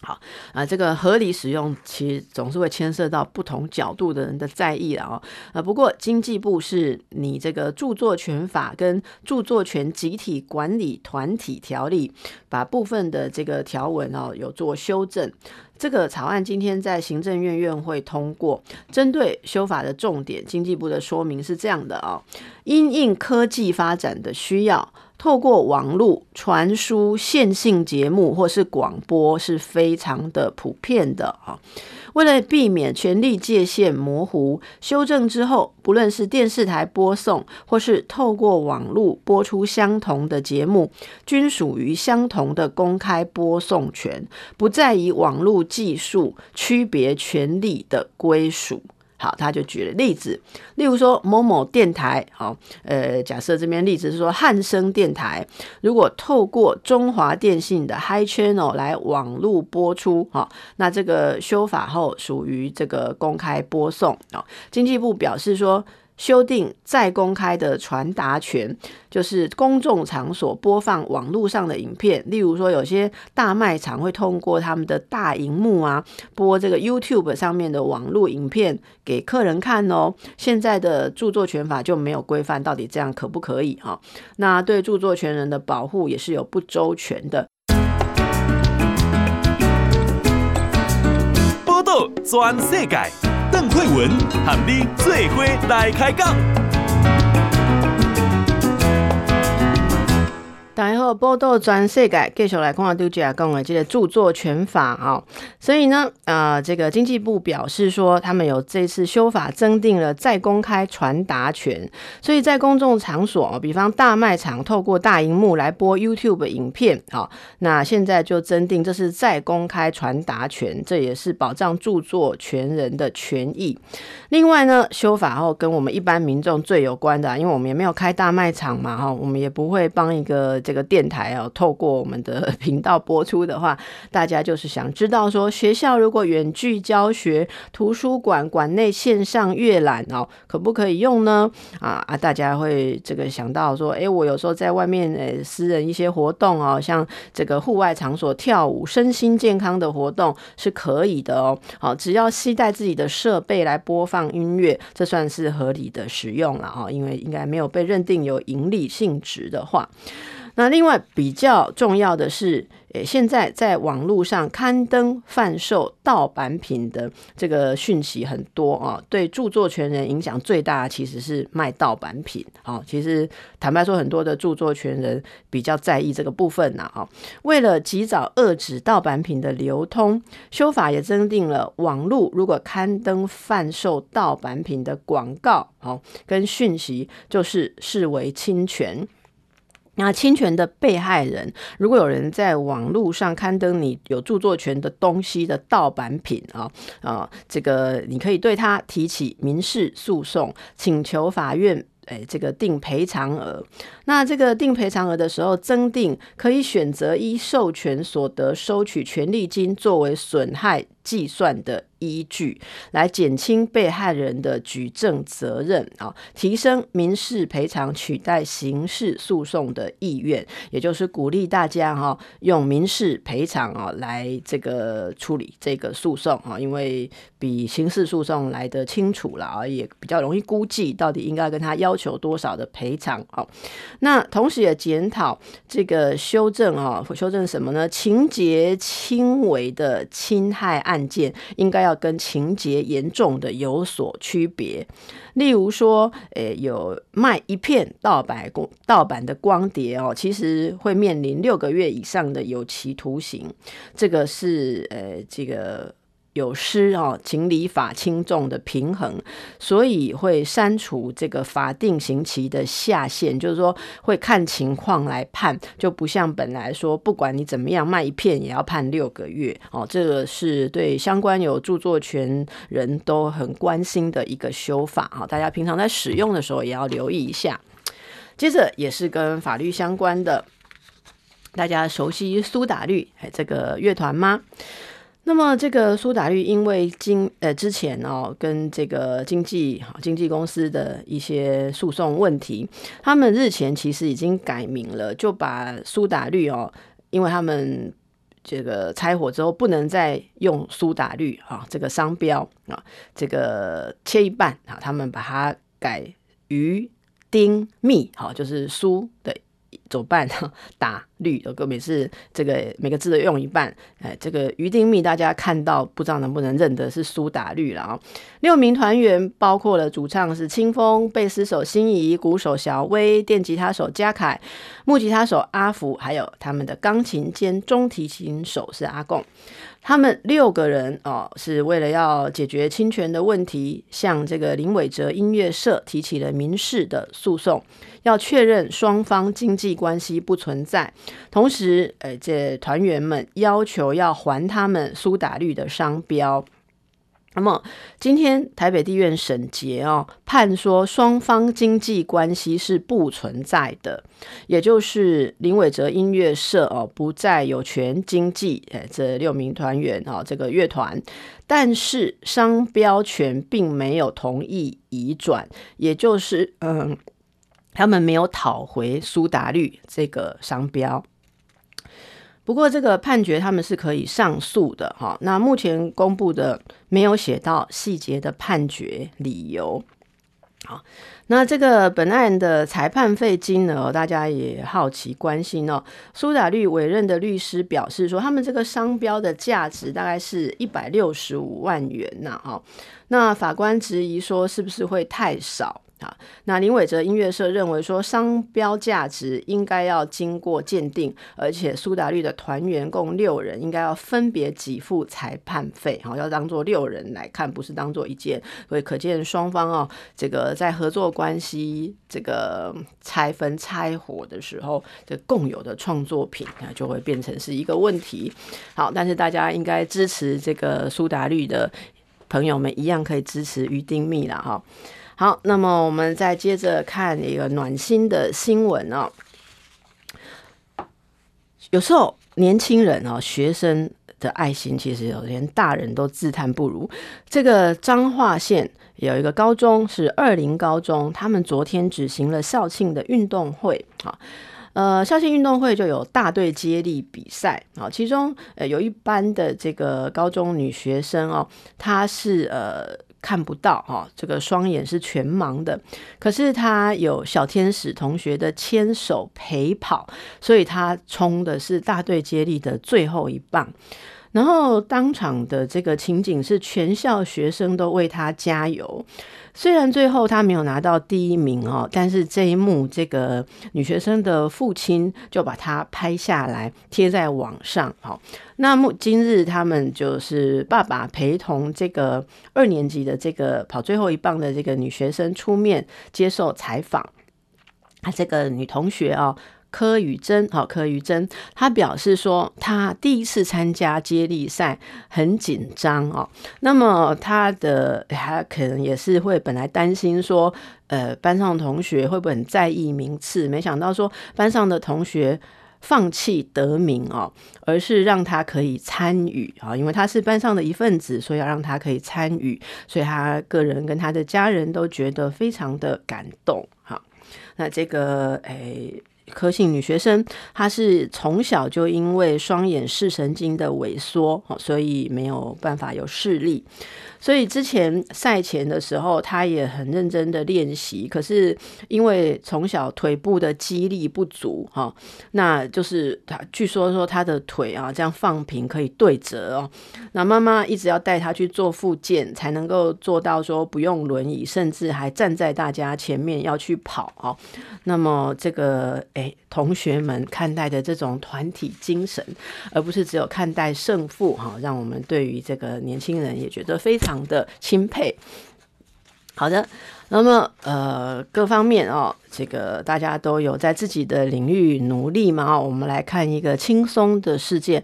好啊，这个合理使用其实总是会牵涉到不同角度的人的在意了哦。啊，不过经济部是你这个著作权法跟著作权集体管理团体条例，把部分的这个条文哦有做修正。这个草案今天在行政院院会通过，针对修法的重点，经济部的说明是这样的、哦：因应科技发展的需要。透过网络传输线性节目或是广播是非常的普遍的啊。为了避免权力界限模糊，修正之后，不论是电视台播送或是透过网络播出相同的节目，均属于相同的公开播送权，不再以网络技术区别权利的归属。好，他就举了例子，例如说某某电台，好，呃，假设这边例子是说汉声电台，如果透过中华电信的 Hi Channel 来网络播出，好，那这个修法后属于这个公开播送。经济部表示说，修订再公开的传达权，就是公众场所播放网络上的影片，例如说有些大卖场会通过他们的大荧幕啊，播这个 YouTube 上面的网络影片给客人看哦。现在的著作权法就没有规范到底这样可不可以哈？那对著作权人的保护也是有不周全的。报道全世界。邓惠文喊你做伙来开讲。然后报道全世界，继续来看杜姐讲的这个著作权法啊，所以呢，呃，这个经济部表示说，他们有这次修法增订了再公开传达权，所以在公众场所，比方大卖场，透过大荧幕来播 YouTube 影片，好，那现在就增订这是再公开传达权，这也是保障著作权人的权益。另外呢，修法后跟我们一般民众最有关的，因为我们也没有开大卖场嘛，哈，我们也不会帮一个。这个电台哦，透过我们的 频道播出的话，大家就是想知道说，学校如果远距教学，图书馆馆内线上阅览哦，可不可以用呢？啊啊，大家会这个想到说，哎，我有时候在外面诶，私人一些活动哦，像这个户外场所跳舞，身心健康的活动是可以的哦。好，只要携带自己的设备来播放音乐，这算是合理的使用了哈，因为应该没有被认定有营利性质的话。那另外比较重要的是，诶，现在在网络上刊登贩售盗版品的这个讯息很多啊，对著作权人影响最大其实是卖盗版品。好，其实坦白说，很多的著作权人比较在意这个部分呐。哈，为了及早遏止盗版品的流通，修法也增订了网络如果刊登贩售盗版品的广告，好跟讯息，就是视为侵权。那侵权的被害人，如果有人在网络上刊登你有著作权的东西的盗版品啊啊，这个你可以对他提起民事诉讼，请求法院诶这个定赔偿额。那这个定赔偿额的时候，增定可以选择依授权所得收取权利金作为损害计算的依据，来减轻被害人的举证责任啊，提升民事赔偿取代刑事诉讼的意愿，也就是鼓励大家哈用民事赔偿啊来这个处理这个诉讼啊，因为比刑事诉讼来得清楚了啊，也比较容易估计到底应该跟他要求多少的赔偿啊。那同时也检讨这个修正啊，修正什么呢？情节轻微的侵害案。案件应该要跟情节严重的有所区别，例如说，诶，有卖一片盗版光盗版的光碟哦，其实会面临六个月以上的有期徒刑，这个是呃，这个。有失哦，情理法轻重的平衡，所以会删除这个法定刑期的下限，就是说会看情况来判，就不像本来说不管你怎么样卖一片也要判六个月哦。这个是对相关有著作权人都很关心的一个修法啊，大家平常在使用的时候也要留意一下。接着也是跟法律相关的，大家熟悉苏打绿哎这个乐团吗？那么，这个苏打绿因为经呃之前哦跟这个经纪经纪公司的一些诉讼问题，他们日前其实已经改名了，就把苏打绿哦，因为他们这个拆伙之后不能再用苏打绿啊这个商标啊，这个切一半啊，他们把它改鱼丁蜜，好，就是苏的。走半打绿的歌，每次这个每个字都用一半。哎，这个鱼丁密大家看到不知道能不能认得是苏打绿了啊？六名团员包括了主唱是清风、贝斯手心仪、鼓手小威、电吉他手嘉凯、木吉他手阿福，还有他们的钢琴兼中提琴手是阿贡。他们六个人哦，是为了要解决侵权的问题，向这个林伟哲音乐社提起了民事的诉讼，要确认双方经济关系不存在。同时，呃，这团员们要求要还他们苏打绿的商标。那么今天台北地院审结哦，判说双方经济关系是不存在的，也就是林伟哲音乐社哦不再有权经济诶这六名团员哦这个乐团，但是商标权并没有同意移转，也就是嗯他们没有讨回苏打绿这个商标。不过这个判决他们是可以上诉的哈。那目前公布的没有写到细节的判决理由。好，那这个本案的裁判费金额，大家也好奇关心哦。苏打绿委任的律师表示说，他们这个商标的价值大概是一百六十五万元呐。哈，那法官质疑说，是不是会太少？啊，那林伟哲音乐社认为说，商标价值应该要经过鉴定，而且苏打绿的团员共六人，应该要分别给付裁判费，好，要当做六人来看，不是当做一件，所以可见双方哦，这个在合作关系这个拆分拆伙的时候，这共有的创作品啊，就会变成是一个问题。好，但是大家应该支持这个苏打绿的朋友们，一样可以支持于丁密了哈。好，那么我们再接着看一个暖心的新闻哦。有时候年轻人哦，学生的爱心其实有连大人都自叹不如。这个彰化县有一个高中是二零高中，他们昨天举行了校庆的运动会啊。呃，校庆运动会就有大队接力比赛啊，其中呃有一班的这个高中女学生哦，她是呃。看不到哈，这个双眼是全盲的，可是他有小天使同学的牵手陪跑，所以他冲的是大队接力的最后一棒。然后当场的这个情景是全校学生都为他加油。虽然最后他没有拿到第一名哦，但是这一幕这个女学生的父亲就把他拍下来贴在网上。好，那么今日他们就是爸爸陪同这个二年级的这个跑最后一棒的这个女学生出面接受采访。啊，这个女同学哦。柯宇珍，好，柯宇珍，他表示说，他第一次参加接力赛很紧张哦。那么他的他可能也是会本来担心说，呃，班上同学会不会很在意名次？没想到说班上的同学放弃得名哦，而是让他可以参与啊，因为他是班上的一份子，所以要让他可以参与，所以他个人跟他的家人都觉得非常的感动。哈，那这个诶。科姓女学生，她是从小就因为双眼视神经的萎缩，所以没有办法有视力。所以之前赛前的时候，她也很认真的练习。可是因为从小腿部的肌力不足，哈，那就是她据说说她的腿啊，这样放平可以对折哦。那妈妈一直要带她去做复健，才能够做到说不用轮椅，甚至还站在大家前面要去跑哦。那么这个同学们看待的这种团体精神，而不是只有看待胜负哈，让我们对于这个年轻人也觉得非常。的钦佩，好的，那么呃，各方面哦，这个大家都有在自己的领域努力嘛，我们来看一个轻松的事件。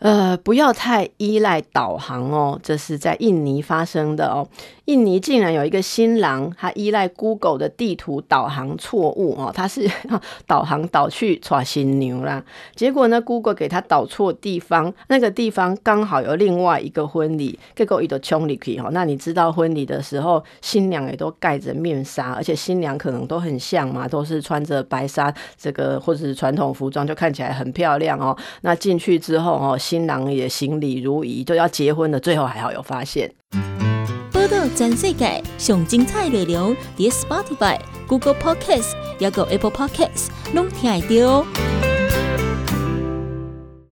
呃，不要太依赖导航哦，这是在印尼发生的哦。印尼竟然有一个新郎，他依赖 Google 的地图导航错误哦，他是 导航导去娶新娘啦，结果呢，Google 给他导错地方，那个地方刚好有另外一个婚礼，结果一个冲里去哈。那你知道婚礼的时候，新娘也都盖着面纱，而且新娘可能都很像嘛，都是穿着白纱，这个或者是传统服装，就看起来很漂亮哦。那进去之后哦。新郎也行礼如仪，都要结婚了，最后还好有发现。报道全世界上精彩内容，伫 Spotify、Google Podcasts，还有 Apple Podcasts，拢听得到。